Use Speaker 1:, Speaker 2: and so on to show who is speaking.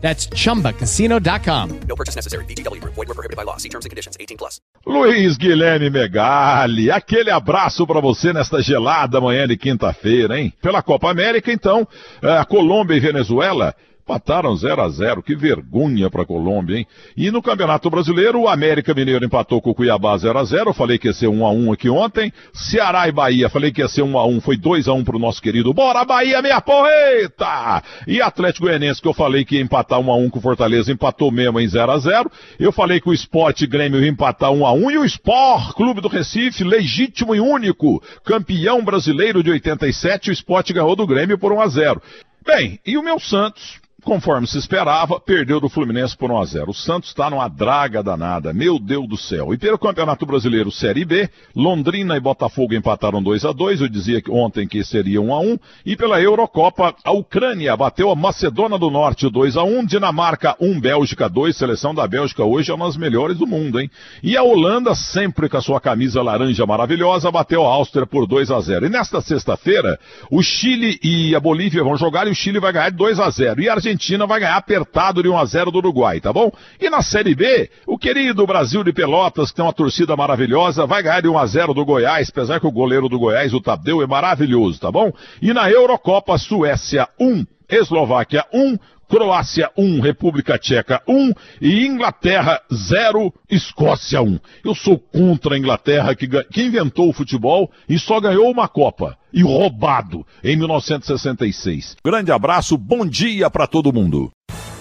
Speaker 1: That's chumbacasino.com.
Speaker 2: No purchase necessary. VGW Group. Void were prohibited by law. See terms and conditions. 18 plus.
Speaker 3: Luiz Guilherme Megali, aquele abraço para você nesta gelada manhã de quinta-feira, hein? Pela Copa América, então, a Colômbia e Venezuela empataram 0 a 0 Que vergonha para a Colômbia, hein? E no Campeonato Brasileiro, o América Mineiro empatou com o Cuiabá 0 a 0 Falei que ia ser 1 a 1 aqui ontem. Ceará e Bahia, falei que ia ser 1 a 1 Foi 2 a 1 pro nosso querido. Bora Bahia, minha porreta! E Atlético Goianiense, que eu falei que ia empatar 1 a 1 com o Fortaleza, empatou mesmo em 0 a 0 Eu falei que o Sport Grêmio ia empatar 1 a 1 E o Sport, Clube do Recife, legítimo e único, campeão brasileiro de 87, o Sport ganhou do Grêmio por 1 a 0 Bem, e o meu Santos, conforme se esperava, perdeu do Fluminense por 1 a 0. O Santos está numa draga danada, meu Deus do céu. E pelo Campeonato Brasileiro Série B, Londrina e Botafogo empataram 2 a 2. Eu dizia ontem que seria 1 a 1. E pela Eurocopa, a Ucrânia bateu a Macedônia do Norte 2 a 1, Dinamarca 1, Bélgica 2. Seleção da Bélgica hoje é uma das melhores do mundo, hein? E a Holanda, sempre com a sua camisa laranja maravilhosa, bateu a Áustria por 2 a 0. E nesta sexta-feira, o Chile e a Bolívia vão jogar e o Chile vai ganhar 2 a 0. E a Argentina vai ganhar apertado de 1 a 0 do Uruguai, tá bom? E na Série B, o querido Brasil de Pelotas, que tem uma torcida maravilhosa, vai ganhar de 1 a 0 do Goiás, apesar que o goleiro do Goiás, o Tadeu, é maravilhoso, tá bom? E na Eurocopa, Suécia 1, Eslováquia 1, Croácia 1, República Tcheca 1 e Inglaterra 0, Escócia 1. Eu sou contra a Inglaterra que, que inventou o futebol e só ganhou uma Copa. E roubado em 1966. Grande abraço, bom dia para todo mundo.